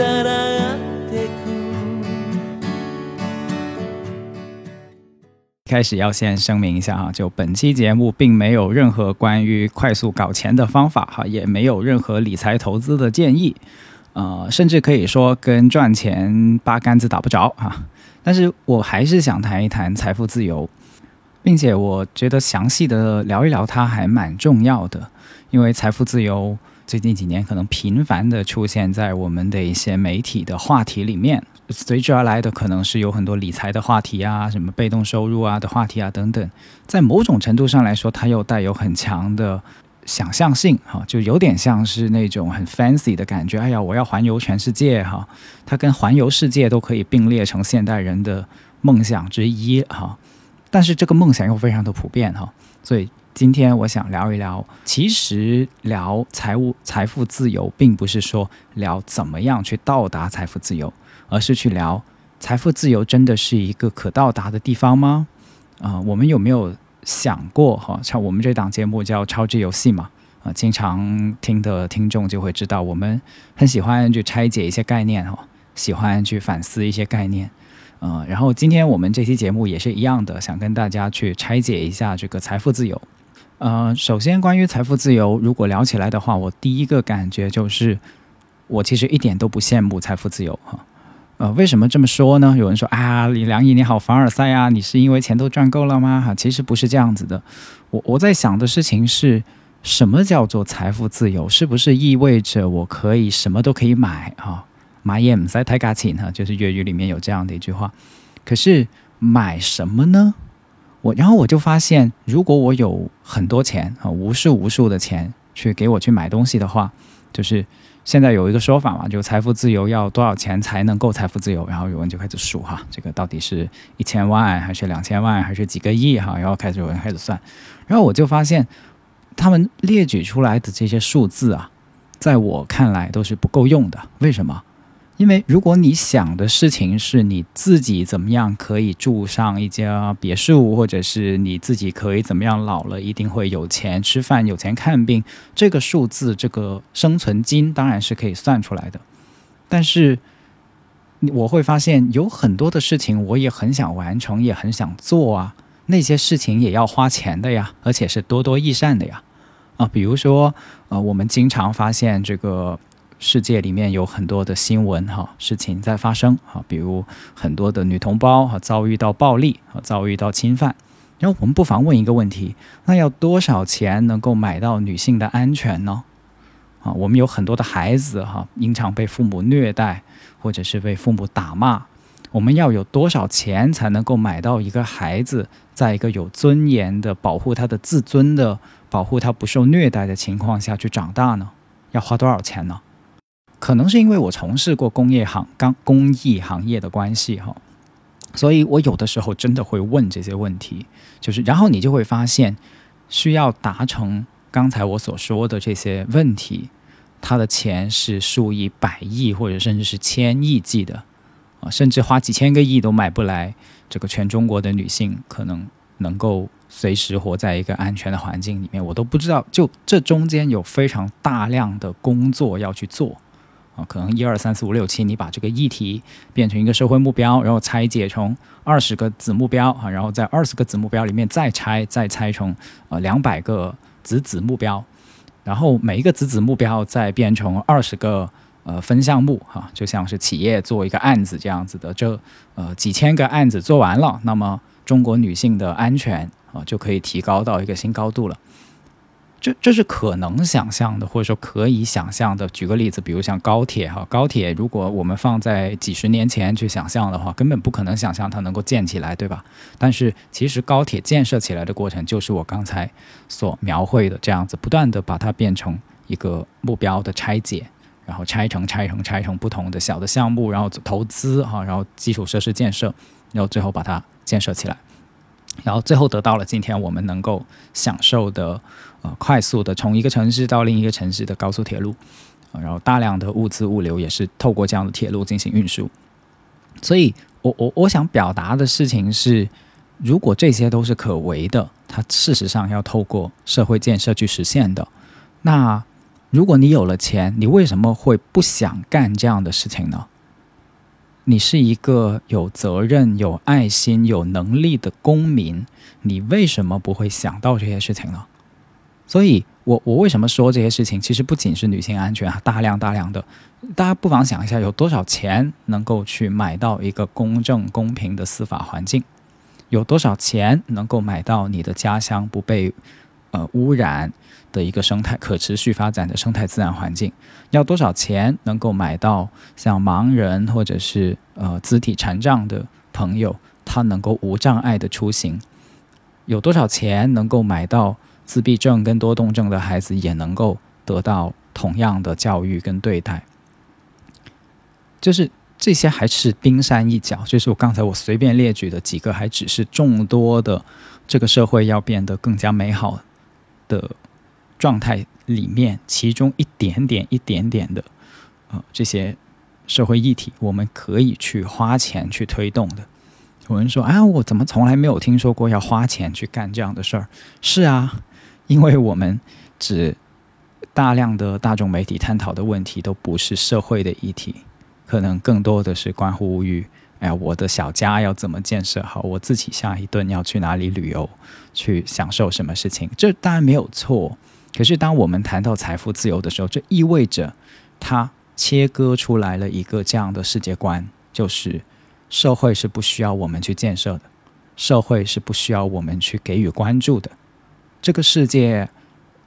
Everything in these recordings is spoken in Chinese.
さらってく开始要先声明一下哈，就本期节目并没有任何关于快速搞钱的方法哈，也没有任何理财投资的建议，呃，甚至可以说跟赚钱八竿子打不着哈。但是我还是想谈一谈财富自由，并且我觉得详细的聊一聊它还蛮重要的，因为财富自由 最近几年可能频繁的出现在我们的一些媒体的话题里面，随之而来的可能是有很多理财的话题啊，什么被动收入啊的话题啊等等，在某种程度上来说，它又带有很强的想象性哈，就有点像是那种很 fancy 的感觉。哎呀，我要环游全世界哈，它跟环游世界都可以并列成现代人的梦想之一哈。但是这个梦想又非常的普遍哈，所以今天我想聊一聊，其实聊财务财富自由，并不是说聊怎么样去到达财富自由，而是去聊财富自由真的是一个可到达的地方吗？啊、我们有没有想过哈？像我们这档节目叫超智游戏嘛，啊、经常听的听众就会知道，我们很喜欢去拆解一些概念哈，喜欢去反思一些概念。呃，然后今天我们这期节目也是一样的，想跟大家去拆解一下这个财富自由。呃，首先关于财富自由，如果聊起来的话，我第一个感觉就是，我其实一点都不羡慕财富自由哈。呃，为什么这么说呢？有人说啊，李良毅你好凡尔赛啊，你是因为钱都赚够了吗？哈，其实不是这样子的。我我在想的事情是什么叫做财富自由？是不是意味着我可以什么都可以买啊？买也唔使太价钱哈，就是粤语里面有这样的一句话。可是买什么呢？我然后我就发现，如果我有很多钱啊，无数无数的钱去给我去买东西的话，就是现在有一个说法嘛，就财富自由要多少钱才能够财富自由？然后有人就开始数哈，这个到底是一千万还是两千万还是几个亿哈？然后开始有人开始算，然后我就发现他们列举出来的这些数字啊，在我看来都是不够用的。为什么？因为如果你想的事情是你自己怎么样可以住上一家别墅，或者是你自己可以怎么样老了一定会有钱吃饭、有钱看病，这个数字、这个生存金当然是可以算出来的。但是我会发现有很多的事情我也很想完成，也很想做啊，那些事情也要花钱的呀，而且是多多益善的呀。啊，比如说，呃，我们经常发现这个世界里面有很多的新闻哈，事情在发生哈，比如很多的女同胞哈遭遇到暴力啊，遭遇到侵犯。然后我们不妨问一个问题：那要多少钱能够买到女性的安全呢？啊，我们有很多的孩子哈，经常被父母虐待，或者是被父母打骂。我们要有多少钱才能够买到一个孩子，在一个有尊严的、保护他的自尊的、保护他不受虐待的情况下去长大呢？要花多少钱呢？可能是因为我从事过工业行、刚工艺行业的关系哈，所以我有的时候真的会问这些问题，就是然后你就会发现，需要达成刚才我所说的这些问题，他的钱是数以百亿或者甚至是千亿计的啊，甚至花几千个亿都买不来，这个全中国的女性可能能够随时活在一个安全的环境里面，我都不知道，就这中间有非常大量的工作要去做。啊，可能一二三四五六七，你把这个议题变成一个社会目标，然后拆解成二十个子目标啊，然后在二十个子目标里面再拆，再拆成呃两百个子子目标，然后每一个子子目标再变成二十个呃分项目哈、就像是企业做一个案子这样子的，这呃几千个案子做完了，那么中国女性的安全啊、就可以提高到一个新高度了。这这是可能想象的，或者说可以想象的。举个例子，比如像高铁哈，高铁如果我们放在几十年前去想象的话，根本不可能想象它能够建起来，对吧？但是其实高铁建设起来的过程，就是我刚才所描绘的这样子，不断的把它变成一个目标的拆解，然后拆成拆成拆成不同的小的项目，然后投资哈，然后基础设施建设，然后最后把它建设起来，然后最后得到了今天我们能够享受的呃快速的从一个城市到另一个城市的高速铁路，然后大量的物资物流也是透过这样的铁路进行运输，所以我我我想表达的事情是，如果这些都是可为的，它事实上要透过社会建设去实现的，那。如果你有了钱，你为什么会不想干这样的事情呢？你是一个有责任、有爱心、有能力的公民，你为什么不会想到这些事情呢？所以，我我为什么说这些事情？其实不仅是女性安全啊，大量大量的，大家不妨想一下，有多少钱能够去买到一个公正公平的司法环境？有多少钱能够买到你的家乡不被呃污染？的一个生态可持续发展的生态自然环境，要多少钱能够买到像盲人或者是呃肢体残障的朋友，他能够无障碍的出行？有多少钱能够买到自闭症跟多动症的孩子也能够得到同样的教育跟对待？就是这些还是冰山一角，就是我刚才我随便列举的几个，还只是众多的这个社会要变得更加美好的。状态里面，其中一点点、一点点的，呃，这些社会议题，我们可以去花钱去推动的。有人说：“啊，我怎么从来没有听说过要花钱去干这样的事儿？”是啊，因为我们只大量的大众媒体探讨的问题都不是社会的议题，可能更多的是关乎于：哎呀，我的小家要怎么建设好？我自己下一顿要去哪里旅游，去享受什么事情？这当然没有错。可是，当我们谈到财富自由的时候，这意味着它切割出来了一个这样的世界观，就是社会是不需要我们去建设的，社会是不需要我们去给予关注的。这个世界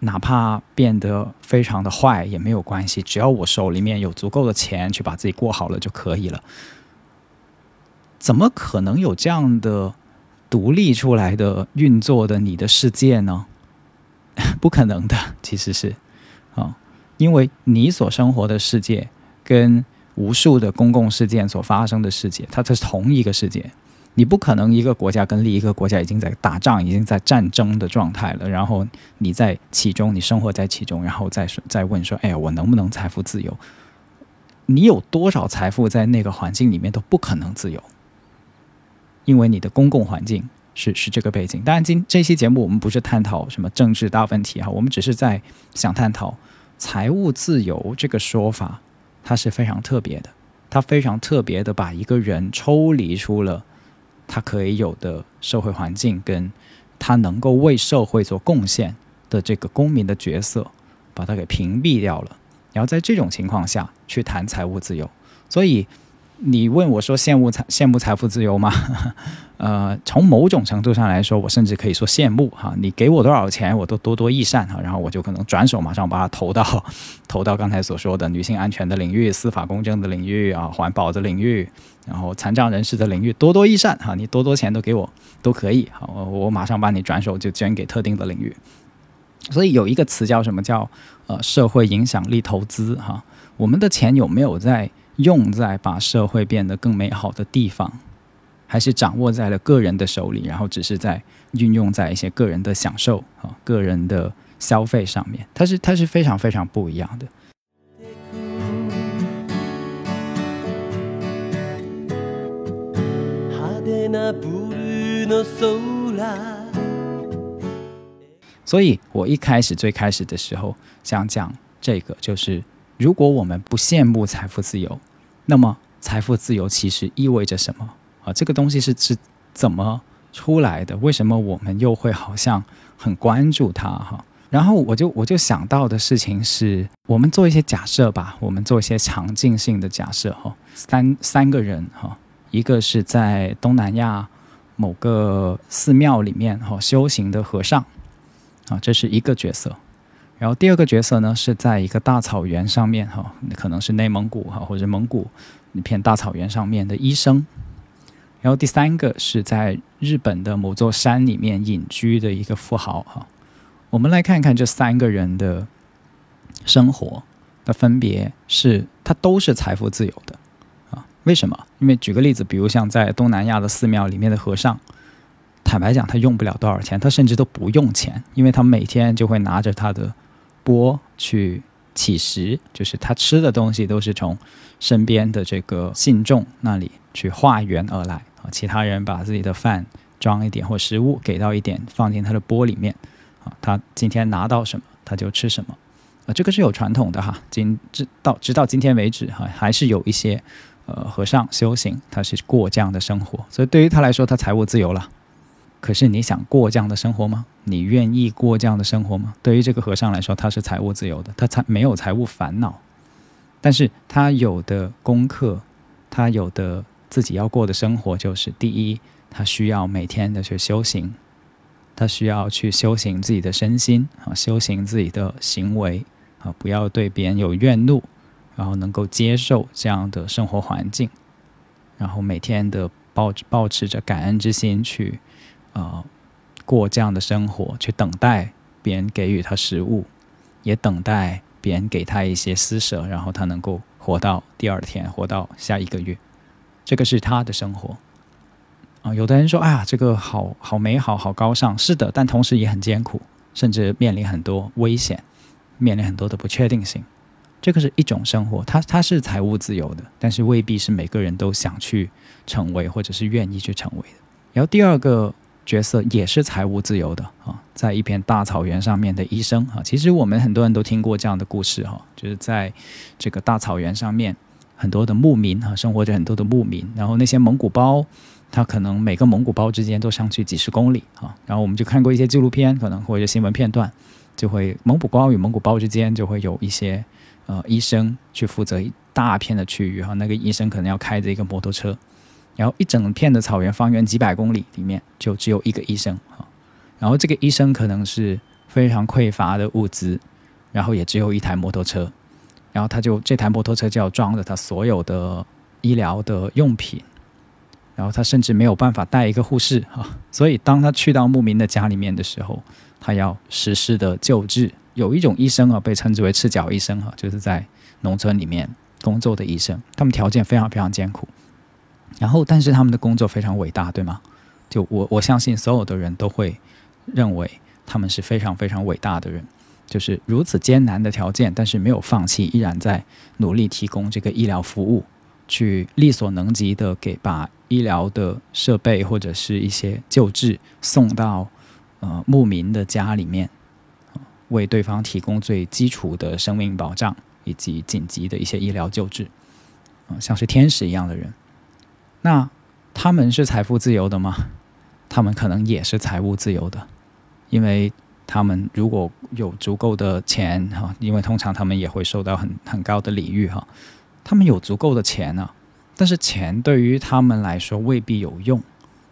哪怕变得非常的坏也没有关系，只要我手里面有足够的钱去把自己过好了就可以了。怎么可能有这样的独立出来的运作的你的世界呢？不可能的，其实是，啊，因为你所生活的世界跟无数的公共事件所发生的世界，它是同一个世界。你不可能一个国家跟另一个国家已经在打仗，已经在战争的状态了，然后你在其中，你生活在其中，然后再再问说，哎呀，我能不能财富自由？你有多少财富在那个环境里面都不可能自由，因为你的公共环境。是是这个背景，当然今这期节目我们不是探讨什么政治大问题哈，我们只是在想探讨财务自由这个说法，它是非常特别的，它非常特别的把一个人抽离出了他可以有的社会环境，跟他能够为社会做贡献的这个公民的角色，把它给屏蔽掉了，然后在这种情况下去谈财务自由，所以。你问我说羡慕财羡慕财富自由吗？呃，从某种程度上来说，我甚至可以说羡慕哈。你给我多少钱，我都多多益善哈。然后我就可能转手马上把它投到 投到刚才所说的女性安全的领域、司法公正的领域啊、环保的领域，然后残障人士的领域，多多益善哈。你多多钱都给我都可以好，我马上把你转手就捐给特定的领域。所以有一个词叫什么叫呃社会影响力投资哈。我们的钱有没有在？用在把社会变得更美好的地方，还是掌握在了个人的手里，然后只是在运用在一些个人的享受啊、个人的消费上面，它是它是非常非常不一样的。所以，我一开始最开始的时候想讲这个，就是。如果我们不羡慕财富自由，那么财富自由其实意味着什么啊？这个东西是是怎么出来的？为什么我们又会好像很关注它哈？然后我就我就想到的事情是，我们做一些假设吧，我们做一些场景性的假设哈。三三个人哈，一个是在东南亚某个寺庙里面哈修行的和尚啊，这是一个角色。然后第二个角色呢，是在一个大草原上面，哈，可能是内蒙古哈或者蒙古一片大草原上面的医生。然后第三个是在日本的某座山里面隐居的一个富豪，哈。我们来看看这三个人的生活那分别是他都是财富自由的啊？为什么？因为举个例子，比如像在东南亚的寺庙里面的和尚，坦白讲，他用不了多少钱，他甚至都不用钱，因为他每天就会拿着他的钵去乞食，就是他吃的东西都是从身边的这个信众那里去化缘而来啊。其他人把自己的饭装一点或食物给到一点，放进他的钵里面啊，他今天拿到什么他就吃什么。啊，这个是有传统的哈，今直到直到今天为止哈，还是有一些呃和尚修行，他是过这样的生活，所以对于他来说，他财务自由了。可是你想过这样的生活吗？你愿意过这样的生活吗？对于这个和尚来说，他是财务自由的，他才没有财务烦恼，但是他有的功课，他有的自己要过的生活，就是第一，他需要每天的去修行，他需要去修行自己的身心啊，修行自己的行为。啊，不要对别人有怨怒，然后能够接受这样的生活环境，然后每天的抱保持着感恩之心去，呃，过这样的生活，去等待别人给予他食物，也等待别人给他一些施舍，然后他能够活到第二天，活到下一个月，这个是他的生活。啊，有的人说，哎呀，这个好好美好，好高尚，是的，但同时也很艰苦，甚至面临很多危险。面临很多的不确定性，这个是一种生活，它它是财务自由的，但是未必是每个人都想去成为或者是愿意去成为的。然后第二个角色也是财务自由的啊，在一片大草原上面的医生啊，其实我们很多人都听过这样的故事哈，就是在这个大草原上面，很多的牧民啊，生活着很多的牧民，然后那些蒙古包，他可能每个蒙古包之间都相距几十公里啊，然后我们就看过一些纪录片，可能或者新闻片段。就会蒙古包与蒙古包之间就会有一些呃医生去负责一大片的区域哈，那个医生可能要开着一个摩托车，然后一整片的草原方圆几百公里里面就只有一个医生哈，然后这个医生可能是非常匮乏的物资，然后也只有一台摩托车，然后他就这台摩托车就要装着他所有的医疗的用品，然后他甚至没有办法带一个护士哈，所以当他去到牧民的家里面的时候。他要实施的救治，有一种医生啊，被称之为赤脚医生哈，就是在农村里面工作的医生，他们条件非常非常艰苦，然后但是他们的工作非常伟大，对吗？就我我相信所有的人都会认为他们是非常非常伟大的人，就是如此艰难的条件，但是没有放弃，依然在努力提供这个医疗服务，去力所能及的给把医疗的设备或者是一些救治送到。呃，牧民的家里面，为对方提供最基础的生命保障以及紧急的一些医疗救治，啊，像是天使一样的人。那他们是财富自由的吗？他们可能也是财务自由的，因为他们如果有足够的钱哈，因为通常他们也会受到很很高的礼遇哈，他们有足够的钱呢，但是钱对于他们来说未必有用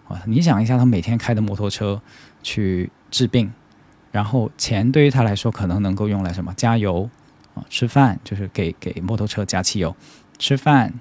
啊。你想一下，他每天开的摩托车。去治病，然后钱对于他来说可能能够用来什么？加油啊，吃饭就是给给摩托车加汽油，吃饭，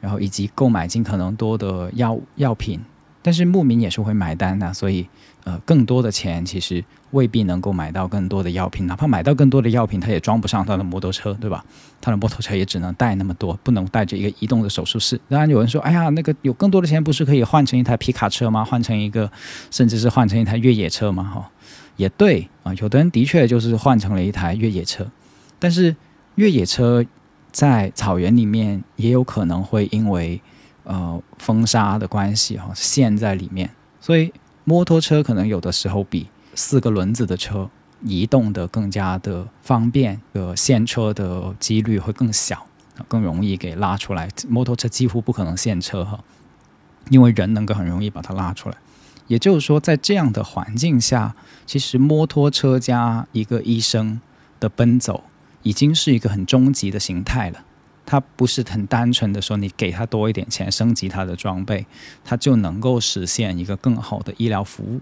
然后以及购买尽可能多的药药品。但是牧民也是会买单的，所以呃，更多的钱其实未必能够买到更多的药品，哪怕买到更多的药品，他也装不上他的摩托车，对吧？他的摩托车也只能带那么多，不能带着一个移动的手术室。当然有人说，哎呀，那个有更多的钱，不是可以换成一台皮卡车吗？换成一个，甚至是换成一台越野车吗？哈，也对啊，有的人的确就是换成了一台越野车，但是越野车在草原里面也有可能会因为。呃，风沙的关系哈，陷在里面，所以摩托车可能有的时候比四个轮子的车移动的更加的方便，呃，陷车的几率会更小，更容易给拉出来。摩托车几乎不可能陷车哈，因为人能够很容易把它拉出来。也就是说，在这样的环境下，其实摩托车加一个医生的奔走，已经是一个很终极的形态了。它不是很单纯的说你给他多一点钱升级他的装备，他就能够实现一个更好的医疗服务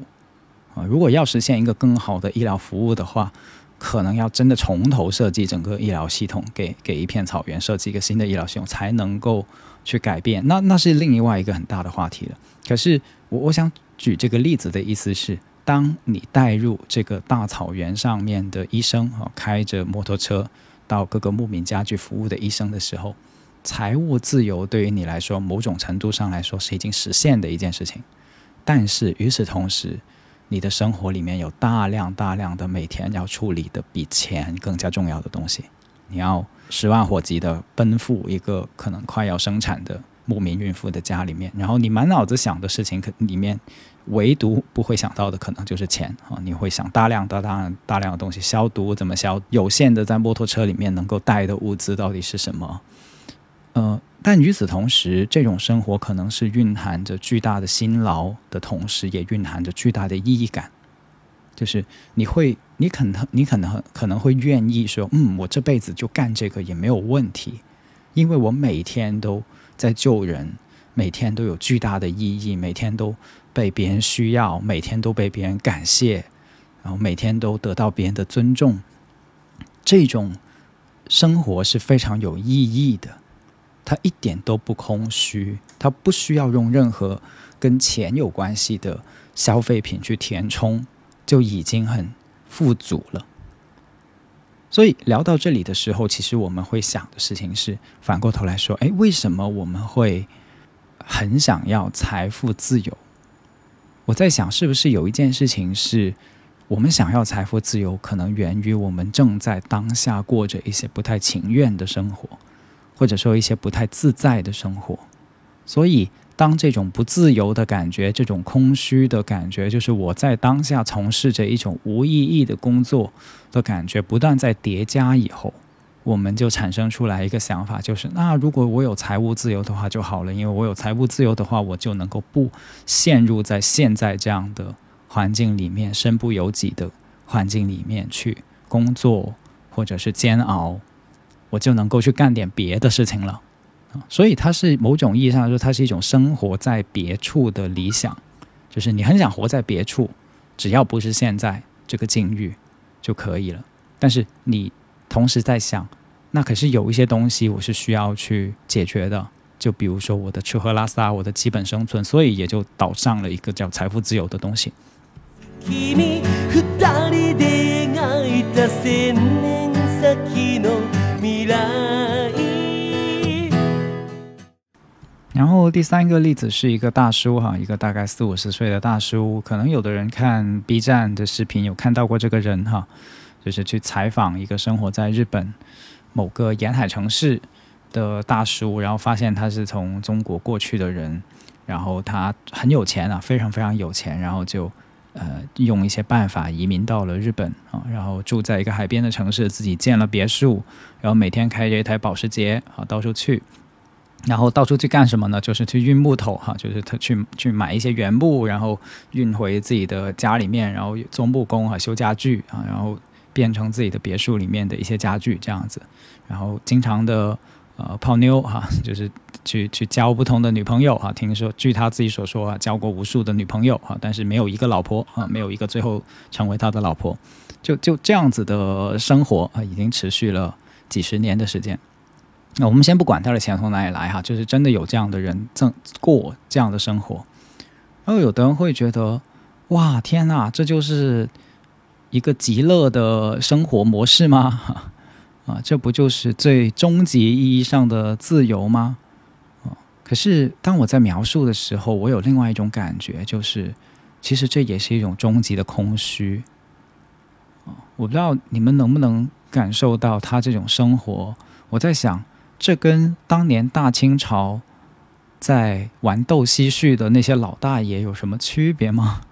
啊！如果要实现一个更好的医疗服务的话，可能要真的从头设计整个医疗系统，给给一片草原设计一个新的医疗系统，才能够去改变。那那是另外一个很大的话题了。可是我我想举这个例子的意思是，当你带入这个大草原上面的医生啊，开着摩托车。到各个牧民家去服务的医生的时候，财务自由对于你来说，某种程度上来说是已经实现的一件事情。但是与此同时，你的生活里面有大量大量的每天要处理的比钱更加重要的东西，你要十万火急的奔赴一个可能快要生产的牧民孕妇的家里面，然后你满脑子想的事情，可里面唯独不会想到的可能就是钱啊！你会想大量、大量、大量的东西，消毒怎么消？有限的在摩托车里面能够带的物资到底是什么？呃，但与此同时，这种生活可能是蕴含着巨大的辛劳的同时，也蕴含着巨大的意义感。就是你会，你可能，你可能可能会愿意说，嗯，我这辈子就干这个也没有问题，因为我每天都在救人，每天都有巨大的意义，每天都被别人需要，每天都被别人感谢，然后每天都得到别人的尊重，这种生活是非常有意义的。它一点都不空虚，它不需要用任何跟钱有关系的消费品去填充，就已经很富足了。所以聊到这里的时候，其实我们会想的事情是，反过头来说，哎，为什么我们会很想要财富自由？我在想，是不是有一件事情是我们想要财富自由，可能源于我们正在当下过着一些不太情愿的生活。或者说一些不太自在的生活，所以当这种不自由的感觉、这种空虚的感觉，就是我在当下从事着一种无意义的工作的感觉，不断在叠加以后，我们就产生出来一个想法，就是那如果我有财务自由的话就好了，因为我有财务自由的话，我就能够不陷入在现在这样的环境里面、身不由己的环境里面去工作，或者是煎熬。我就能够去干点别的事情了，所以它是某种意义上说，它是一种生活在别处的理想，就是你很想活在别处，只要不是现在这个境遇就可以了。但是你同时在想，那可是有一些东西我是需要去解决的，就比如说我的吃喝拉撒，我的基本生存，所以也就导上了一个叫财富自由的东西。然后第三个例子是一个大叔哈，一个大概四五十岁的大叔，可能有的人看 B 站的视频有看到过这个人哈，就是去采访一个生活在日本某个沿海城市的大叔，然后发现他是从中国过去的人，然后他很有钱啊，非常非常有钱，然后就。呃，用一些办法移民到了日本啊，然后住在一个海边的城市，自己建了别墅，然后每天开着一台保时捷啊到处去，然后到处去干什么呢？就是去运木头哈，就是他去去买一些原木，然后运回自己的家里面，然后做木工啊，修家具啊，然后变成自己的别墅里面的一些家具这样子，然后经常的。呃，泡妞哈，就是去去交不同的女朋友哈。听说，据他自己所说啊，交过无数的女朋友哈，但是没有一个老婆啊，没有一个最后成为他的老婆。就就这样子的生活啊，已经持续了几十年的时间。那我们先不管他的钱从哪里来哈，就是真的有这样的人正过这样的生活。然后有的人会觉得，哇，天呐，这就是一个极乐的生活模式吗？啊，这不就是最终极意义上的自由吗？啊，可是当我在描述的时候，我有另外一种感觉，就是其实这也是一种终极的空虚。啊，我不知道你们能不能感受到他这种生活。我在想，这跟当年大清朝在玩斗蟋蟀的那些老大爷有什么区别吗？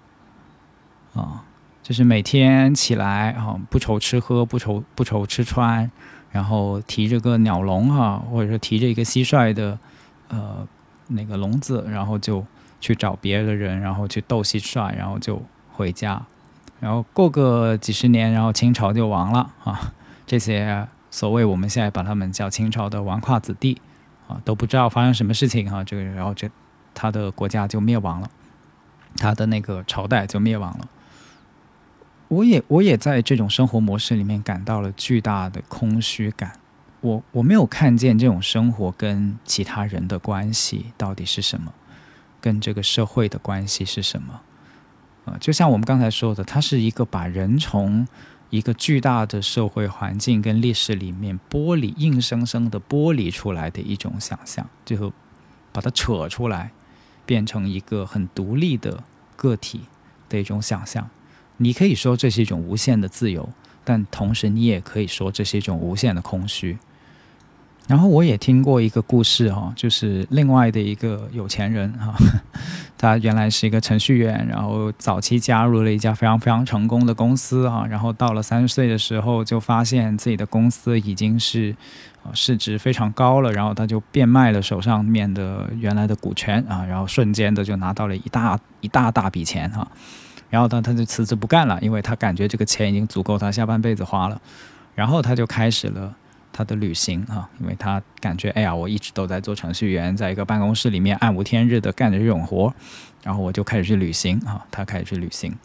啊？就是每天起来啊，不愁吃喝，不愁不愁吃穿，然后提着个鸟笼哈，或者说提着一个蟋蟀的呃那个笼子，然后就去找别的人，然后去斗蟋蟀，然后就回家，然后过个几十年，然后清朝就亡了啊。这些所谓我们现在把他们叫清朝的纨绔子弟啊，都不知道发生什么事情哈，这个然后这他的国家就灭亡了，他的那个朝代就灭亡了。我也我也在这种生活模式里面感到了巨大的空虚感。我我没有看见这种生活跟其他人的关系到底是什么，跟这个社会的关系是什么。呃，就像我们刚才说的，它是一个把人从一个巨大的社会环境跟历史里面剥离、硬生生的剥离出来的一种想象，最后把它扯出来，变成一个很独立的个体的一种想象。你可以说这是一种无限的自由，但同时你也可以说这是一种无限的空虚。然后我也听过一个故事哈，就是另外的一个有钱人哈，他原来是一个程序员，然后早期加入了一家非常非常成功的公司哈，然后到了三十岁的时候就发现自己的公司已经是市值非常高了，然后他就变卖了手上面的原来的股权啊，然后瞬间的就拿到了一大一大大笔钱哈，然后他他就辞职不干了，因为他感觉这个钱已经足够他下半辈子花了，然后他就开始了。他的旅行啊，因为他感觉，哎呀，我一直都在做程序员，在一个办公室里面暗无天日的干着这种活，然后我就开始去旅行啊，他开始去旅行，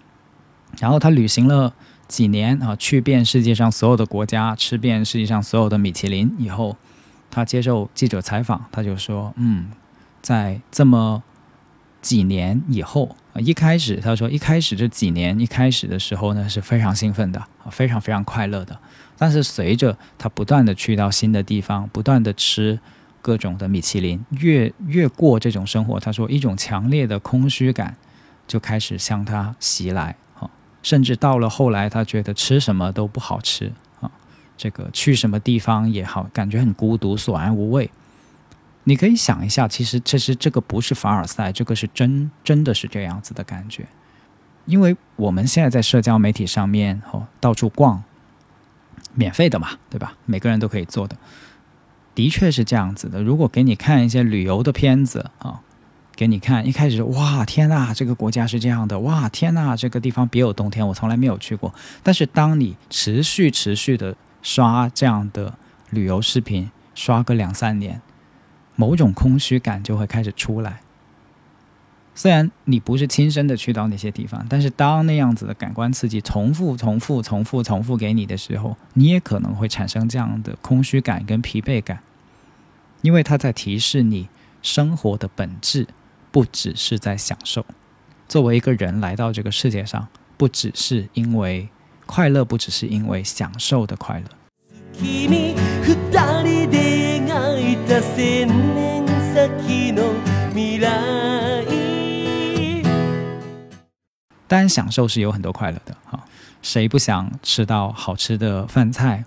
然后他旅行了几年啊，去遍世界上所有的国家，吃遍世界上所有的米其林。以后，他接受记者采访，他就说，嗯，在这么几年以后，一开始他说，一开始这几年一开始的时候呢，是非常兴奋的，非常非常快乐的。但是随着他不断的去到新的地方，不断的吃各种的米其林，越越过这种生活，他说一种强烈的空虚感就开始向他袭来，哈，甚至到了后来，他觉得吃什么都不好吃啊，这个去什么地方也好，感觉很孤独，索然无味。你可以想一下，其实其实这个不是凡尔赛，这个是真真的是这样子的感觉，因为我们现在在社交媒体上面，哦，到处逛。免费的嘛，对吧？每个人都可以做的，的确是这样子的。如果给你看一些旅游的片子啊，给你看，一开始哇天呐，这个国家是这样的，哇天呐，这个地方别有洞天，我从来没有去过。但是当你持续持续的刷这样的旅游视频，刷个两三年，某种空虚感就会开始出来。虽然你不是亲身的去到那些地方，但是当那样子的感官刺激重复、重复、重复、重复给你的时候，你也可能会产生这样的空虚感跟疲惫感，因为它在提示你，生活的本质不只是在享受。作为一个人来到这个世界上，不只是因为快乐，不只是因为享受的快乐。当然，享受是有很多快乐的哈。谁不想吃到好吃的饭菜？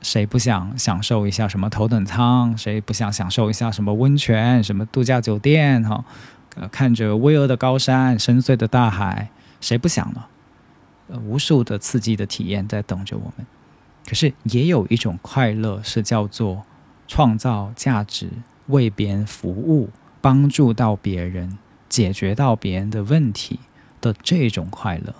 谁不想享受一下什么头等舱？谁不想享受一下什么温泉、什么度假酒店？哈，呃，看着巍峨的高山、深邃的大海，谁不想呢？呃，无数的刺激的体验在等着我们。可是，也有一种快乐是叫做创造价值、为别人服务、帮助到别人、解决到别人的问题。的这种快乐，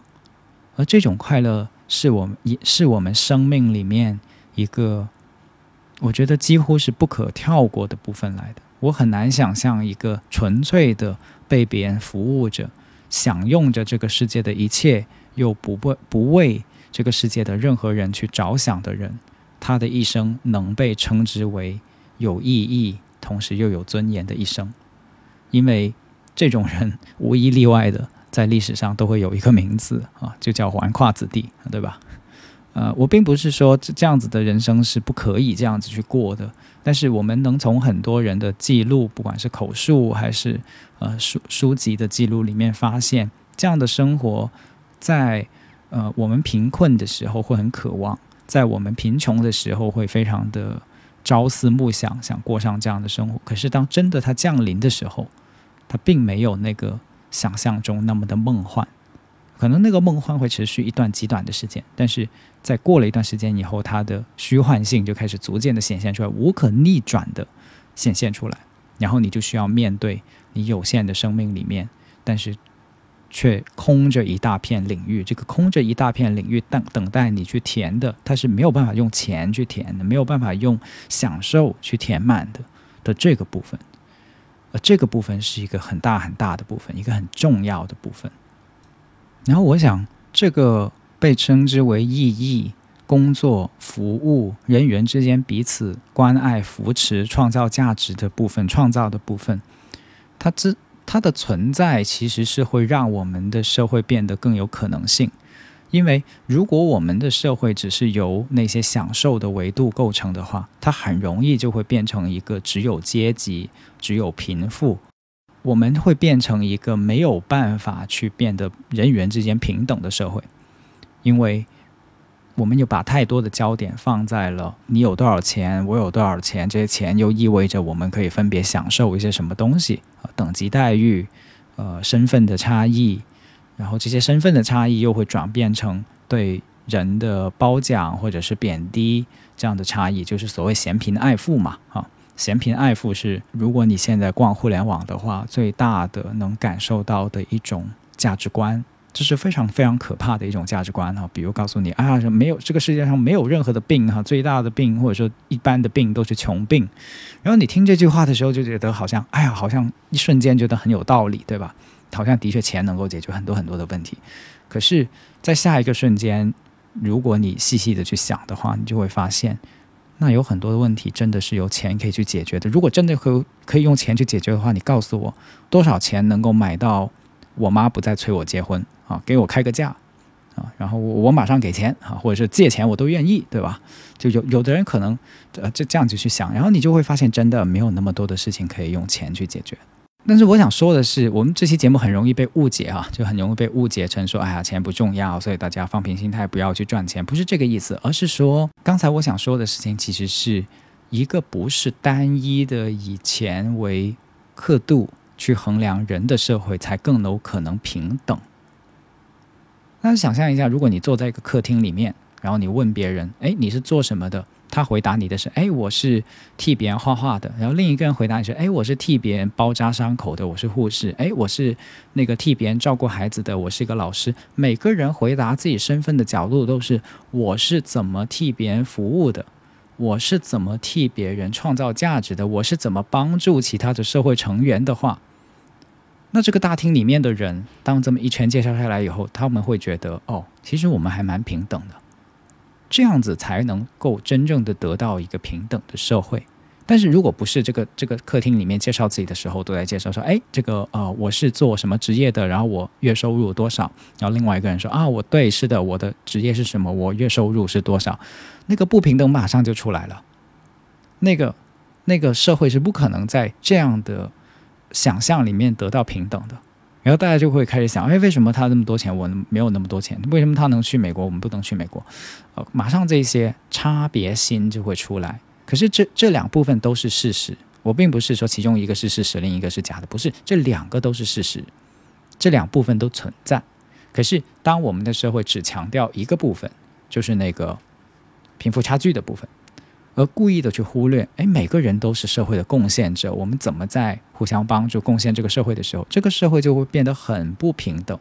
而这种快乐是我们也是我们生命里面一个，我觉得几乎是不可跳过的部分来的。我很难想象一个纯粹的被别人服务着、享用着这个世界的一切，又不不不为这个世界的任何人去着想的人，他的一生能被称之为有意义，同时又有尊严的一生。因为这种人无一例外的。在历史上都会有一个名字啊，就叫纨绔子弟，对吧？呃，我并不是说这这样子的人生是不可以这样子去过的，但是我们能从很多人的记录，不管是口述还是呃书书籍的记录里面发现，这样的生活在呃我们贫困的时候会很渴望，在我们贫穷的时候会非常的朝思暮想，想过上这样的生活。可是当真的它降临的时候，它并没有那个。想象中那么的梦幻，可能那个梦幻会持续一段极短的时间，但是在过了一段时间以后，它的虚幻性就开始逐渐的显现出来，无可逆转的显现出来，然后你就需要面对你有限的生命里面，但是却空着一大片领域，这个空着一大片领域等等待你去填的，它是没有办法用钱去填的，没有办法用享受去填满的的这个部分。而这个部分是一个很大很大的部分，一个很重要的部分。然后我想，这个被称之为意义、工作、服务人员之间彼此关爱、扶持、创造价值的部分，创造的部分，它之它的存在其实是会让我们的社会变得更有可能性。因为如果我们的社会只是由那些享受的维度构成的话，它很容易就会变成一个只有阶级、只有贫富，我们会变成一个没有办法去变得人与人之间平等的社会，因为我们又把太多的焦点放在了你有多少钱，我有多少钱，这些钱又意味着我们可以分别享受一些什么东西，等级待遇，呃，身份的差异。然后这些身份的差异又会转变成对人的褒奖或者是贬低这样的差异，就是所谓嫌贫爱富嘛。啊，嫌贫爱富是如果你现在逛互联网的话，最大的能感受到的一种价值观，这是非常非常可怕的一种价值观哈。比如告诉你啊，没有这个世界上没有任何的病哈，最大的病或者说一般的病都是穷病。然后你听这句话的时候就觉得好像哎呀，好像一瞬间觉得很有道理，对吧？好像的确钱能够解决很多很多的问题，可是，在下一个瞬间，如果你细细的去想的话，你就会发现，那有很多的问题真的是由钱可以去解决的。如果真的可可以用钱去解决的话，你告诉我多少钱能够买到我妈不再催我结婚啊？给我开个价啊，然后我我马上给钱啊，或者是借钱我都愿意，对吧？就有有的人可能呃就这样子去想，然后你就会发现，真的没有那么多的事情可以用钱去解决。但是我想说的是，我们这期节目很容易被误解啊，就很容易被误解成说，哎呀，钱不重要，所以大家放平心态，不要去赚钱，不是这个意思，而是说，刚才我想说的事情，其实是一个不是单一的以钱为刻度去衡量人的社会，才更有可能平等。但是想象一下，如果你坐在一个客厅里面，然后你问别人，哎，你是做什么的？他回答你的是：“哎，我是替别人画画的。”然后另一个人回答你说：“哎，我是替别人包扎伤口的，我是护士。”哎，我是那个替别人照顾孩子的，我是一个老师。每个人回答自己身份的角度都是：我是怎么替别人服务的？我是怎么替别人创造价值的？我是怎么帮助其他的社会成员的话，那这个大厅里面的人，当这么一圈介绍下来以后，他们会觉得：哦，其实我们还蛮平等的。这样子才能够真正的得到一个平等的社会。但是如果不是这个这个客厅里面介绍自己的时候都在介绍说，哎，这个呃我是做什么职业的，然后我月收入多少，然后另外一个人说啊，我对是的，我的职业是什么，我月收入是多少，那个不平等马上就出来了。那个那个社会是不可能在这样的想象里面得到平等的。然后大家就会开始想，哎，为什么他那么多钱，我没有那么多钱？为什么他能去美国，我们不能去美国？呃，马上这些差别心就会出来。可是这这两部分都是事实，我并不是说其中一个是事实，另一个是假的，不是，这两个都是事实，这两部分都存在。可是当我们的社会只强调一个部分，就是那个贫富差距的部分。而故意的去忽略，哎，每个人都是社会的贡献者，我们怎么在互相帮助、贡献这个社会的时候，这个社会就会变得很不平等。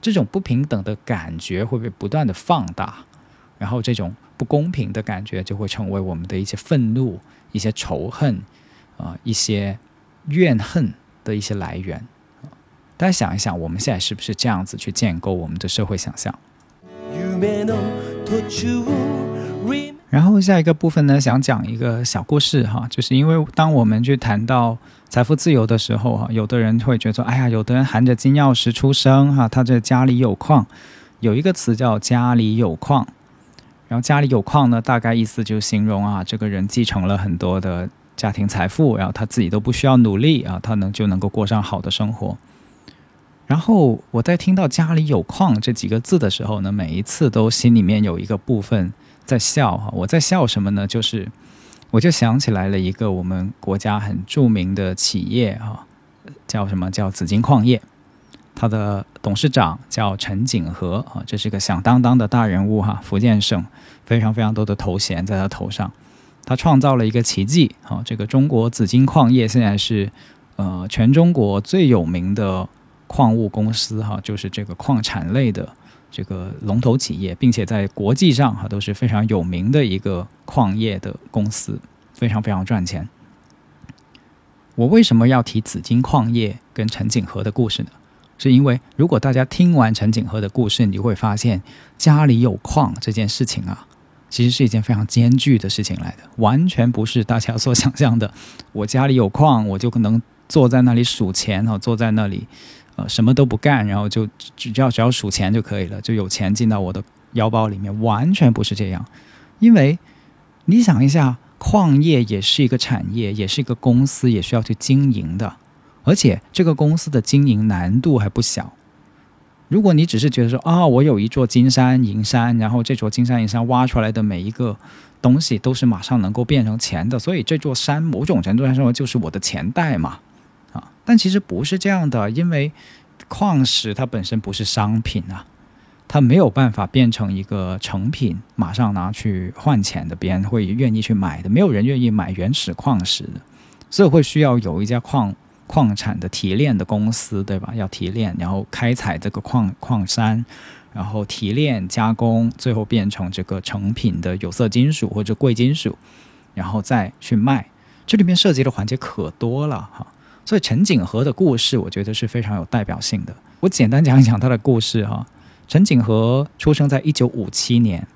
这种不平等的感觉会被不断的放大，然后这种不公平的感觉就会成为我们的一些愤怒、一些仇恨啊、一些怨恨的一些来源。大家想一想，我们现在是不是这样子去建构我们的社会想象？然后下一个部分呢，想讲一个小故事哈，就是因为当我们去谈到财富自由的时候哈，有的人会觉得，哎呀，有的人含着金钥匙出生哈，他这家里有矿，有一个词叫家里有矿，然后家里有矿呢，大概意思就形容啊，这个人继承了很多的家庭财富，然后他自己都不需要努力啊，他能就能够过上好的生活。然后我在听到家里有矿这几个字的时候呢，每一次都心里面有一个部分。在笑哈，我在笑什么呢？就是我就想起来了一个我们国家很著名的企业哈，叫什么叫紫金矿业，它的董事长叫陈景和啊，这是个响当当的大人物哈，福建省非常非常多的头衔在他头上，他创造了一个奇迹啊，这个中国紫金矿业现在是呃全中国最有名的矿物公司哈，就是这个矿产类的。这个龙头企业，并且在国际上哈都是非常有名的一个矿业的公司，非常非常赚钱。我为什么要提紫金矿业跟陈景和的故事呢？是因为如果大家听完陈景和的故事，你会发现家里有矿这件事情啊，其实是一件非常艰巨的事情来的，完全不是大家所想象的。我家里有矿，我就可能坐在那里数钱哈，坐在那里。呃什么都不干，然后就只只要只要数钱就可以了，就有钱进到我的腰包里面，完全不是这样。因为你想一下，矿业也是一个产业，也是一个公司，也需要去经营的，而且这个公司的经营难度还不小。如果你只是觉得说啊，我有一座金山银山，然后这座金山银山挖出来的每一个东西都是马上能够变成钱的，所以这座山某种程度上说就是我的钱袋嘛，但其实不是这样的，因为矿石它本身不是商品啊，它没有办法变成一个成品，马上拿去换钱的，别人会愿意去买的，没有人愿意买原始矿石的，所以会需要有一家矿。矿产的提炼的公司，对吧？要提炼，然后开采这个矿矿山，然后提炼加工，最后变成这个成品的有色金属或者贵金属，然后再去卖。这里面涉及的环节可多了哈。所以陈景和的故事，我觉得是非常有代表性的。我简单讲一讲他的故事哈。陈景和出生在一九五七年，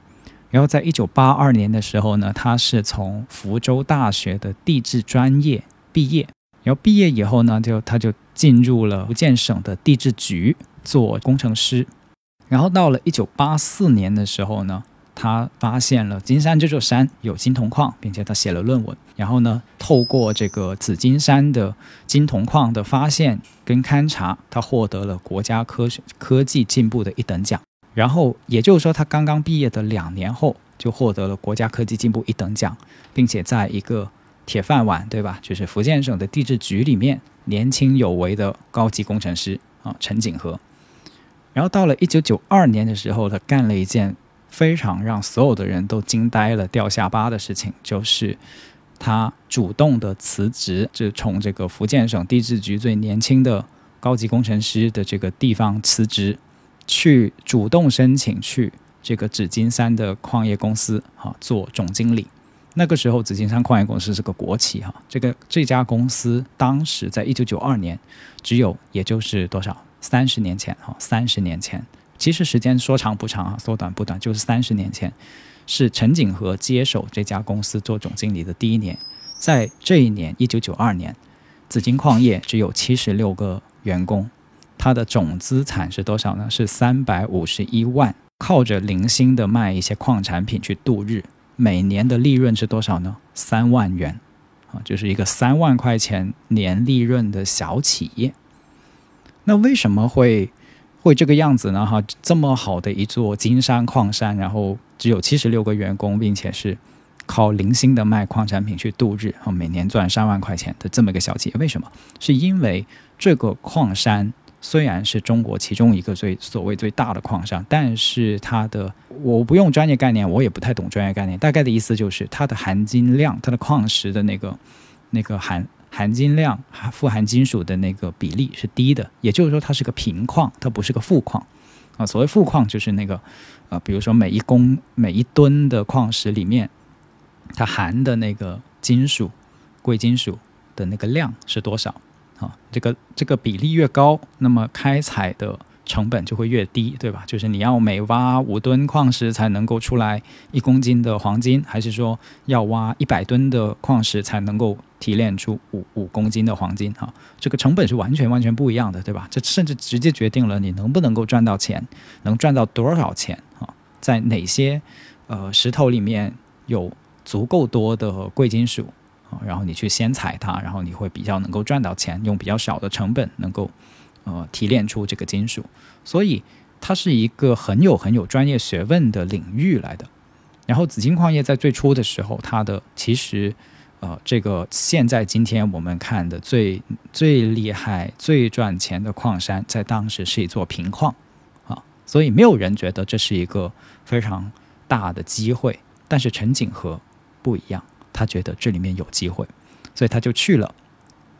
然后在一九八二年的时候呢，他是从福州大学的地质专业毕业。然后毕业以后呢，就他就进入了福建省的地质局做工程师。然后到了一九八四年的时候呢，他发现了金山这座山有金铜矿，并且他写了论文。然后呢，透过这个紫金山的金铜矿的发现跟勘察，他获得了国家科学科技进步的一等奖。然后也就是说，他刚刚毕业的两年后就获得了国家科技进步一等奖，并且在一个。铁饭碗，对吧？就是福建省的地质局里面年轻有为的高级工程师啊，陈景和。然后到了一九九二年的时候，他干了一件非常让所有的人都惊呆了、掉下巴的事情，就是他主动的辞职，就从这个福建省地质局最年轻的高级工程师的这个地方辞职，去主动申请去这个紫金山的矿业公司啊做总经理。那个时候，紫金山矿业公司是个国企哈。这个这家公司当时在一九九二年，只有也就是多少三十年前哈，三十年前，其实时间说长不长啊，说短不短，就是三十年前，是陈景和接手这家公司做总经理的第一年，在这一年一九九二年，紫金矿业只有七十六个员工，它的总资产是多少呢？是三百五十一万，靠着零星的卖一些矿产品去度日。每年的利润是多少呢？三万元，啊，就是一个三万块钱年利润的小企业。那为什么会会这个样子呢？哈，这么好的一座金山矿山，然后只有七十六个员工，并且是靠零星的卖矿产品去度日，啊，每年赚三万块钱的这么一个小企业，为什么？是因为这个矿山。虽然是中国其中一个最所谓最大的矿山，但是它的我不用专业概念，我也不太懂专业概念。大概的意思就是它的含金量，它的矿石的那个那个含含金量、富含金属的那个比例是低的。也就是说，它是个平矿，它不是个富矿啊。所谓富矿就是那个啊，比如说每一公每一吨的矿石里面，它含的那个金属、贵金属的那个量是多少。啊，这个这个比例越高，那么开采的成本就会越低，对吧？就是你要每挖五吨矿石才能够出来一公斤的黄金，还是说要挖一百吨的矿石才能够提炼出五五公斤的黄金？哈，这个成本是完全完全不一样的，对吧？这甚至直接决定了你能不能够赚到钱，能赚到多少钱啊？在哪些呃石头里面有足够多的贵金属啊？然后你去先采它，然后你会比较能够赚到钱，用比较少的成本能够呃提炼出这个金属，所以它是一个很有很有专业学问的领域来的。然后紫金矿业在最初的时候，它的其实呃这个现在今天我们看的最最厉害、最赚钱的矿山，在当时是一座平矿啊，所以没有人觉得这是一个非常大的机会。但是陈景和不一样。他觉得这里面有机会，所以他就去了。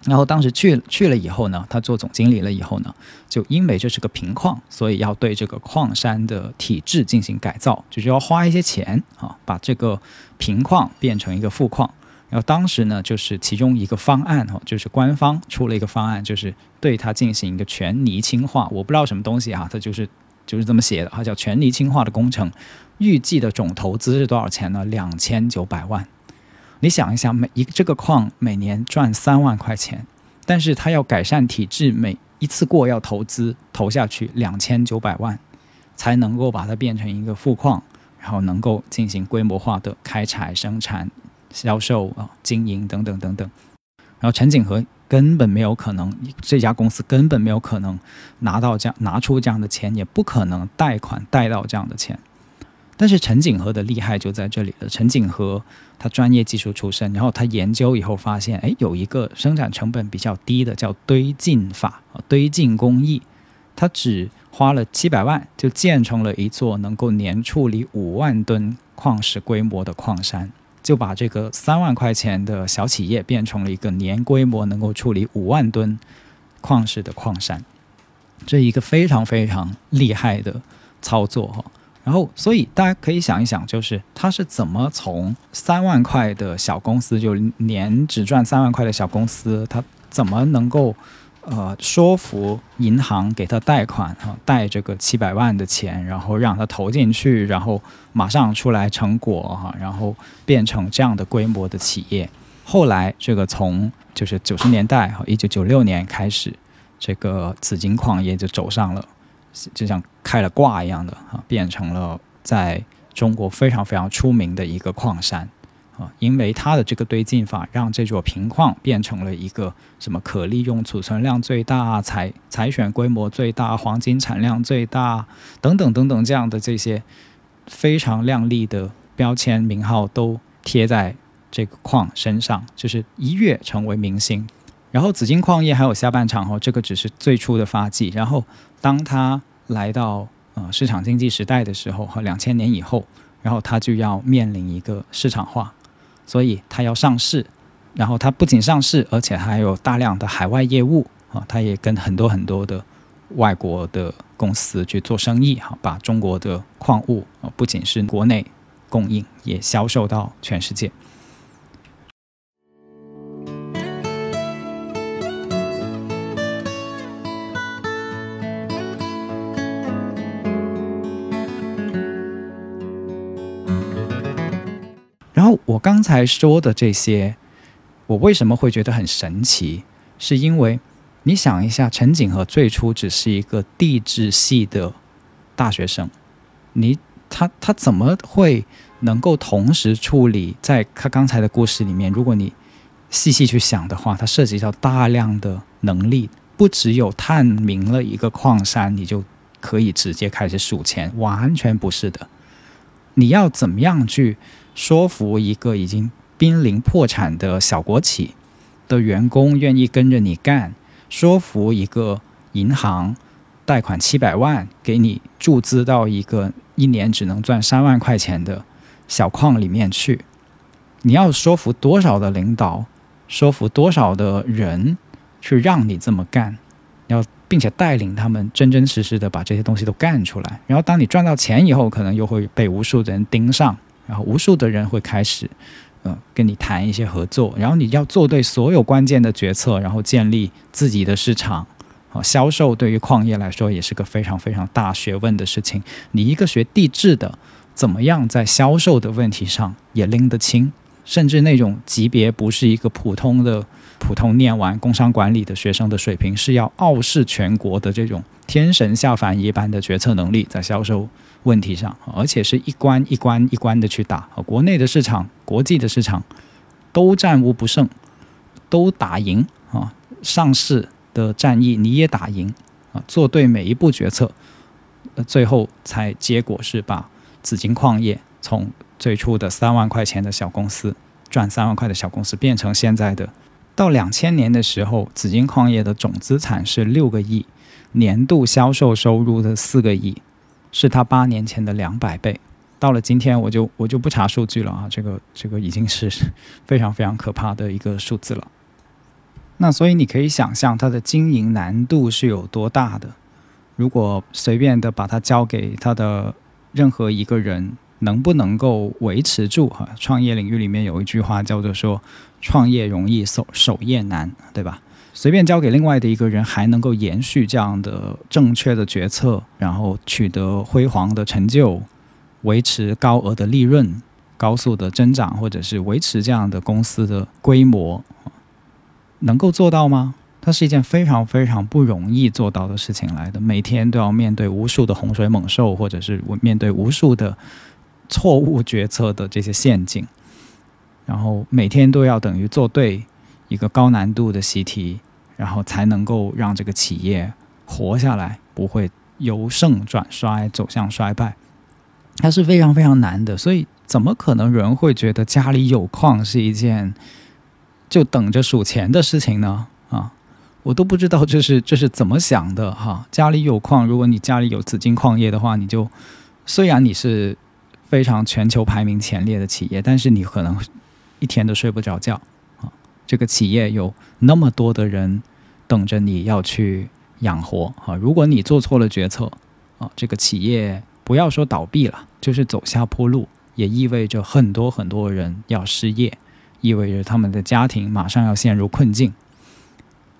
然后当时去去了以后呢，他做总经理了以后呢，就因为这是个平矿，所以要对这个矿山的体制进行改造，就是要花一些钱啊，把这个平矿变成一个富矿。然后当时呢，就是其中一个方案哈，就是官方出了一个方案，就是对它进行一个全泥氢化。我不知道什么东西哈，它就是就是这么写的，它叫全泥氢化的工程。预计的总投资是多少钱呢？两千九百万。你想一想，每一这个矿每年赚三万块钱，但是它要改善体制，每一次过要投资投下去两千九百万，才能够把它变成一个富矿，然后能够进行规模化的开采、生产、销售啊、经营等等等等。然后陈景和根本没有可能，这家公司根本没有可能拿到这样拿出这样的钱，也不可能贷款贷到这样的钱。但是陈景和的厉害就在这里了。陈景和他专业技术出身，然后他研究以后发现，哎，有一个生产成本比较低的叫堆进法，堆进工艺，他只花了七百万就建成了一座能够年处理五万吨矿石规模的矿山，就把这个三万块钱的小企业变成了一个年规模能够处理五万吨矿石的矿山，这一个非常非常厉害的操作哈。然后，所以大家可以想一想，就是他是怎么从三万块的小公司，就年只赚三万块的小公司，他怎么能够呃说服银行给他贷款哈，贷这个七百万的钱，然后让他投进去，然后马上出来成果哈，然后变成这样的规模的企业。后来这个从就是九十年代哈，一九九六年开始，这个紫金矿业就走上了。就像开了挂一样的啊，变成了在中国非常非常出名的一个矿山啊，因为它的这个堆进法，让这座平矿变成了一个什么可利用储存量最大、采采选规模最大、黄金产量最大等等等等这样的这些非常亮丽的标签名号都贴在这个矿身上，就是一跃成为明星。然后紫金矿业还有下半场哦，这个只是最初的发迹，然后。当他来到呃市场经济时代的时候，和两千年以后，然后他就要面临一个市场化，所以他要上市，然后他不仅上市，而且还有大量的海外业务啊，他也跟很多很多的外国的公司去做生意哈，把中国的矿物啊不仅是国内供应，也销售到全世界。我刚才说的这些，我为什么会觉得很神奇？是因为你想一下，陈景和最初只是一个地质系的大学生，你他他怎么会能够同时处理？在他刚才的故事里面，如果你细细去想的话，它涉及到大量的能力，不只有探明了一个矿山，你就可以直接开始数钱，完全不是的。你要怎么样去？说服一个已经濒临破产的小国企的员工愿意跟着你干，说服一个银行贷款七百万给你注资到一个一年只能赚三万块钱的小矿里面去，你要说服多少的领导，说服多少的人去让你这么干，要并且带领他们真真实实的把这些东西都干出来，然后当你赚到钱以后，可能又会被无数的人盯上。然后无数的人会开始，嗯，跟你谈一些合作。然后你要做对所有关键的决策，然后建立自己的市场。啊，销售对于矿业来说也是个非常非常大学问的事情。你一个学地质的，怎么样在销售的问题上也拎得清？甚至那种级别不是一个普通的、普通念完工商管理的学生的水平，是要傲视全国的这种天神下凡一般的决策能力，在销售。问题上，而且是一关一关一关的去打，国内的市场、国际的市场都战无不胜，都打赢啊！上市的战役你也打赢啊！做对每一步决策，最后才结果是把紫金矿业从最初的三万块钱的小公司赚三万块的小公司，变成现在的到两千年的时候，紫金矿业的总资产是六个亿，年度销售收入的四个亿。是他八年前的两百倍，到了今天我就我就不查数据了啊，这个这个已经是非常非常可怕的一个数字了。那所以你可以想象它的经营难度是有多大的。如果随便的把它交给他的任何一个人，能不能够维持住？哈，创业领域里面有一句话叫做说，创业容易守守业难，对吧？随便交给另外的一个人，还能够延续这样的正确的决策，然后取得辉煌的成就，维持高额的利润、高速的增长，或者是维持这样的公司的规模，能够做到吗？它是一件非常非常不容易做到的事情来的，每天都要面对无数的洪水猛兽，或者是面对无数的错误决策的这些陷阱，然后每天都要等于做对一个高难度的习题，然后才能够让这个企业活下来，不会由盛转衰，走向衰败。它是非常非常难的，所以怎么可能人会觉得家里有矿是一件就等着数钱的事情呢？啊，我都不知道这是这是怎么想的哈。家里有矿，如果你家里有紫金矿业的话，你就虽然你是非常全球排名前列的企业，但是你可能一天都睡不着觉啊。这个企业有那么多的人等着你要去养活啊。如果你做错了决策啊，这个企业不要说倒闭了，就是走下坡路，也意味着很多很多人要失业，意味着他们的家庭马上要陷入困境。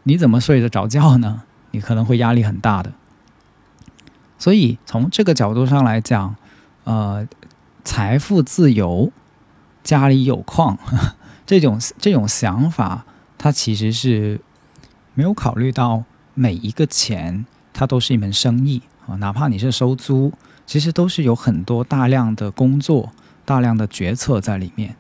你怎么睡得着觉呢？你可能会压力很大的。所以从这个角度上来讲，呃，财富自由、家里有矿 这种这种想法，它其实是没有考虑到每一个钱，它都是一门生意啊。哪怕你是收租，其实都是有很多大量的工作、大量的决策在里面。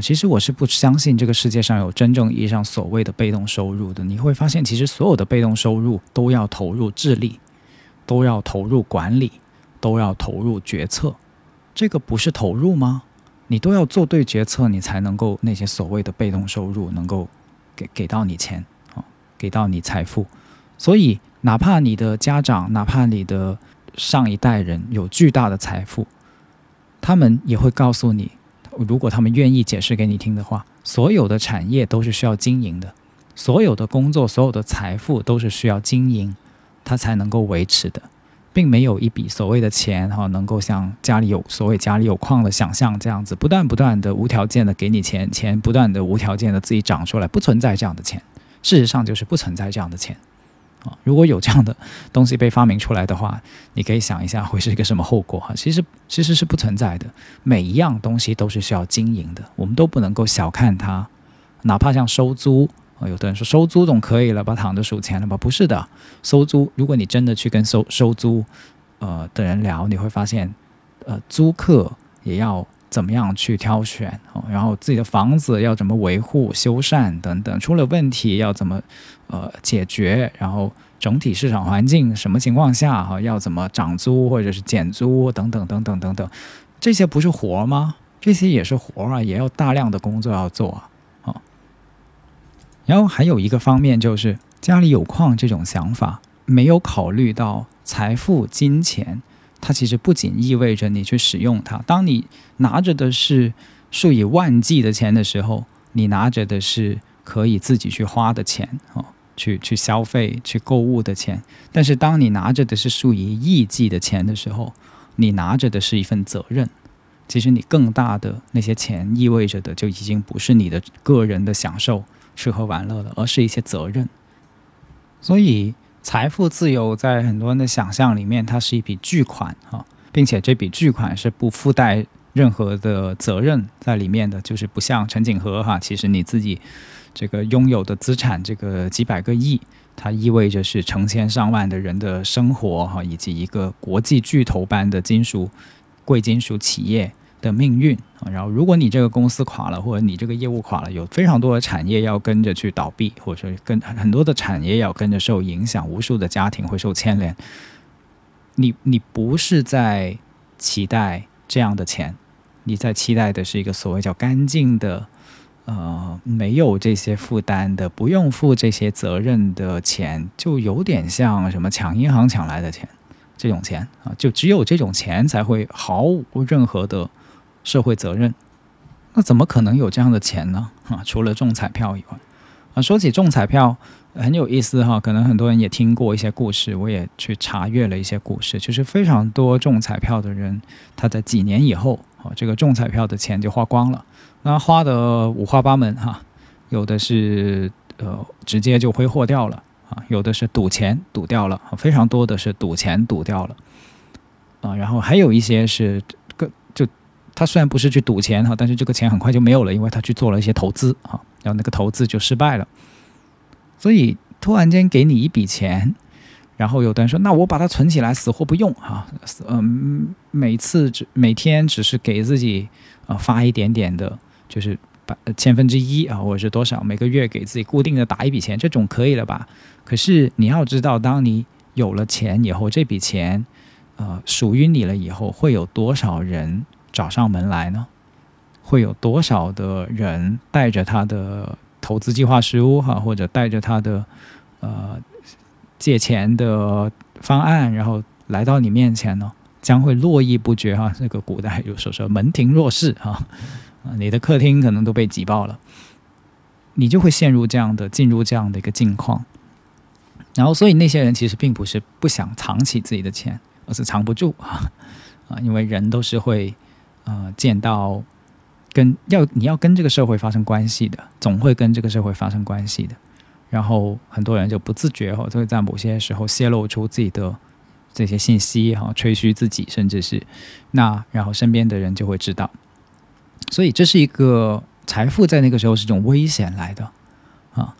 其实我是不相信这个世界上有真正意义上所谓的被动收入的。你会发现，其实所有的被动收入都要投入智力，都要投入管理，都要投入决策。这个不是投入吗？你都要做对决策，你才能够那些所谓的被动收入能够给给到你钱，给到你财富。所以，哪怕你的家长，哪怕你的上一代人有巨大的财富，他们也会告诉你。如果他们愿意解释给你听的话，所有的产业都是需要经营的，所有的工作、所有的财富都是需要经营，它才能够维持的，并没有一笔所谓的钱哈，能够像家里有所谓家里有矿的想象这样子，不断不断的无条件的给你钱，钱不断的无条件的自己长出来，不存在这样的钱，事实上就是不存在这样的钱。啊，如果有这样的东西被发明出来的话，你可以想一下会是一个什么后果哈？其实其实是不存在的，每一样东西都是需要经营的，我们都不能够小看它。哪怕像收租啊，有的人说收租总可以了吧，躺着数钱了吧？不是的，收租，如果你真的去跟收收租呃的人聊，你会发现，呃，租客也要。怎么样去挑选？哦然后自己的房子要怎么维护、修缮等等，出了问题要怎么呃解决？然后整体市场环境什么情况下哈要怎么涨租或者是减租等等等等等等，这些不是活吗？这些也是活啊，也要大量的工作要做啊。然后还有一个方面就是家里有矿这种想法，没有考虑到财富、金钱。它其实不仅意味着你去使用它，当你拿着的是数以万计的钱的时候，你拿着的是可以自己去花的钱哦，去去消费、去购物的钱。但是当你拿着的是数以亿计的钱的时候，你拿着的是一份责任。其实你更大的那些钱意味着的就已经不是你的个人的享受、吃喝玩乐了，而是一些责任。所以。财富自由在很多人的想象里面，它是一笔巨款哈，并且这笔巨款是不附带任何的责任在里面的，就是不像陈景和哈，其实你自己这个拥有的资产这个几百个亿，它意味着是成千上万的人的生活哈，以及一个国际巨头般的金属贵金属企业。的命运，然后如果你这个公司垮了，或者你这个业务垮了，有非常多的产业要跟着去倒闭，或者说跟很多的产业要跟着受影响，无数的家庭会受牵连。你你不是在期待这样的钱，你在期待的是一个所谓叫干净的，呃，没有这些负担的，不用负这些责任的钱，就有点像什么抢银行抢来的钱，这种钱啊，就只有这种钱才会毫无任何的。社会责任，那怎么可能有这样的钱呢？啊，除了中彩票以外，啊，说起中彩票很有意思哈，可能很多人也听过一些故事，我也去查阅了一些故事，就是非常多中彩票的人，他在几年以后，啊，这个中彩票的钱就花光了，那花的五花八门哈，有的是呃直接就挥霍掉了啊，有的是赌钱赌掉了，非常多的是赌钱赌掉了，啊，然后还有一些是。他虽然不是去赌钱哈，但是这个钱很快就没有了，因为他去做了一些投资哈，然后那个投资就失败了。所以突然间给你一笔钱，然后有的人说，那我把它存起来，死活不用哈，嗯，每次只每天只是给自己啊发一点点的，就是百千分之一啊，或者是多少，每个月给自己固定的打一笔钱，这种可以了吧？可是你要知道，当你有了钱以后，这笔钱呃属于你了以后，会有多少人找上门来呢？会有多少的人带着他的投资计划书哈，或者带着他的呃借钱的方案，然后来到你面前呢？将会络绎不绝哈。这个古代有说说门庭若市哈，啊，你的客厅可能都被挤爆了，你就会陷入这样的进入这样的一个境况。然后，所以那些人其实并不是不想藏起自己的钱，而是藏不住啊啊，因为人都是会呃见到。跟要你要跟这个社会发生关系的，总会跟这个社会发生关系的。然后很多人就不自觉哈，就会在某些时候泄露出自己的这些信息哈，吹嘘自己，甚至是那然后身边的人就会知道。所以这是一个财富在那个时候是一种危险来的啊。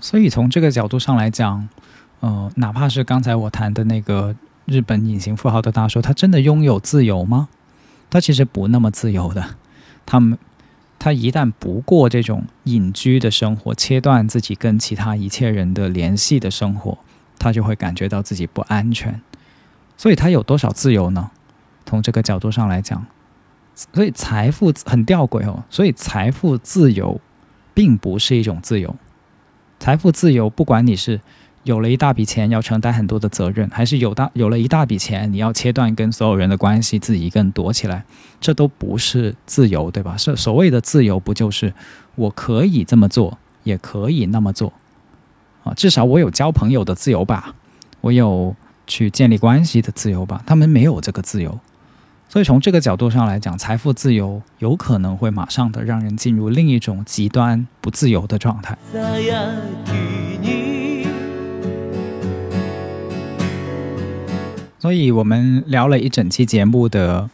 所以从这个角度上来讲，呃，哪怕是刚才我谈的那个日本隐形富豪的大叔，他真的拥有自由吗？他其实不那么自由的。他们，他一旦不过这种隐居的生活，切断自己跟其他一切人的联系的生活，他就会感觉到自己不安全。所以，他有多少自由呢？从这个角度上来讲，所以财富很吊诡哦。所以，财富自由并不是一种自由。财富自由，不管你是。有了一大笔钱，要承担很多的责任，还是有大有了一大笔钱，你要切断跟所有人的关系，自己一个人躲起来，这都不是自由，对吧？是所谓的自由，不就是我可以这么做，也可以那么做啊？至少我有交朋友的自由吧，我有去建立关系的自由吧？他们没有这个自由，所以从这个角度上来讲，财富自由有可能会马上的让人进入另一种极端不自由的状态。所以我们聊了一整期节目的，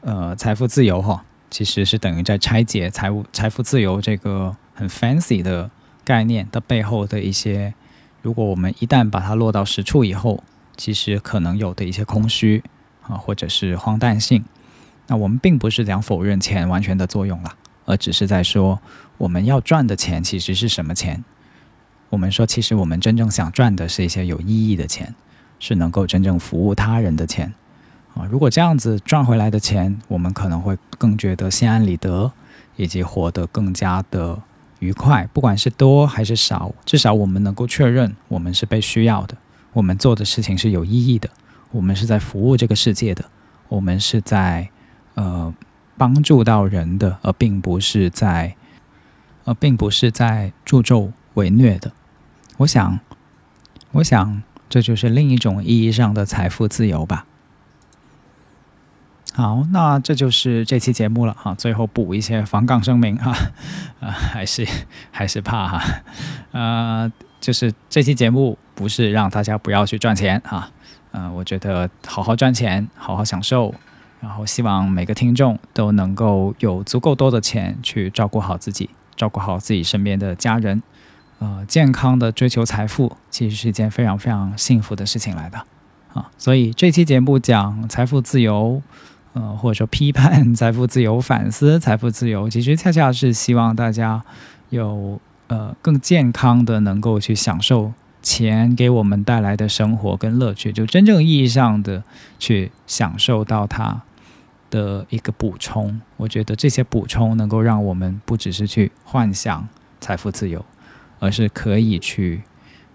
呃，财富自由哈，其实是等于在拆解财务财富自由这个很 fancy 的概念的背后的一些，如果我们一旦把它落到实处以后，其实可能有的一些空虚啊，或者是荒诞性。那我们并不是讲否认钱完全的作用了，而只是在说我们要赚的钱其实是什么钱？我们说，其实我们真正想赚的是一些有意义的钱。是能够真正服务他人的钱啊！如果这样子赚回来的钱，我们可能会更觉得心安理得，以及活得更加的愉快。不管是多还是少，至少我们能够确认我们是被需要的，我们做的事情是有意义的，我们是在服务这个世界的，我们是在呃帮助到人的，而并不是在而并不是在助纣为虐的。我想，我想。这就是另一种意义上的财富自由吧。好，那这就是这期节目了哈。最后补一些防杠声明哈，啊，还是还是怕哈，呃，就是这期节目不是让大家不要去赚钱哈，嗯，我觉得好好赚钱，好好享受，然后希望每个听众都能够有足够多的钱去照顾好自己，照顾好自己身边的家人。呃，健康的追求财富，其实是一件非常非常幸福的事情来的啊。所以这期节目讲财富自由，呃，或者说批判财富自由、反思财富自由，其实恰恰是希望大家有呃更健康的能够去享受钱给我们带来的生活跟乐趣，就真正意义上的去享受到它的一个补充。我觉得这些补充能够让我们不只是去幻想财富自由。而是可以去，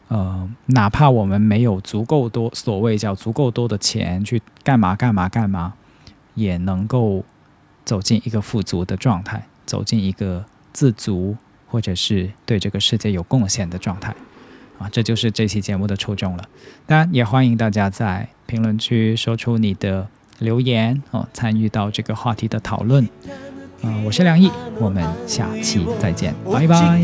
呃，哪怕我们没有足够多所谓叫足够多的钱去干嘛干嘛干嘛，也能够走进一个富足的状态，走进一个自足或者是对这个世界有贡献的状态，啊，这就是这期节目的初衷了。当然，也欢迎大家在评论区说出你的留言哦，参与到这个话题的讨论。啊、我是梁毅，我们下期再见，拜拜。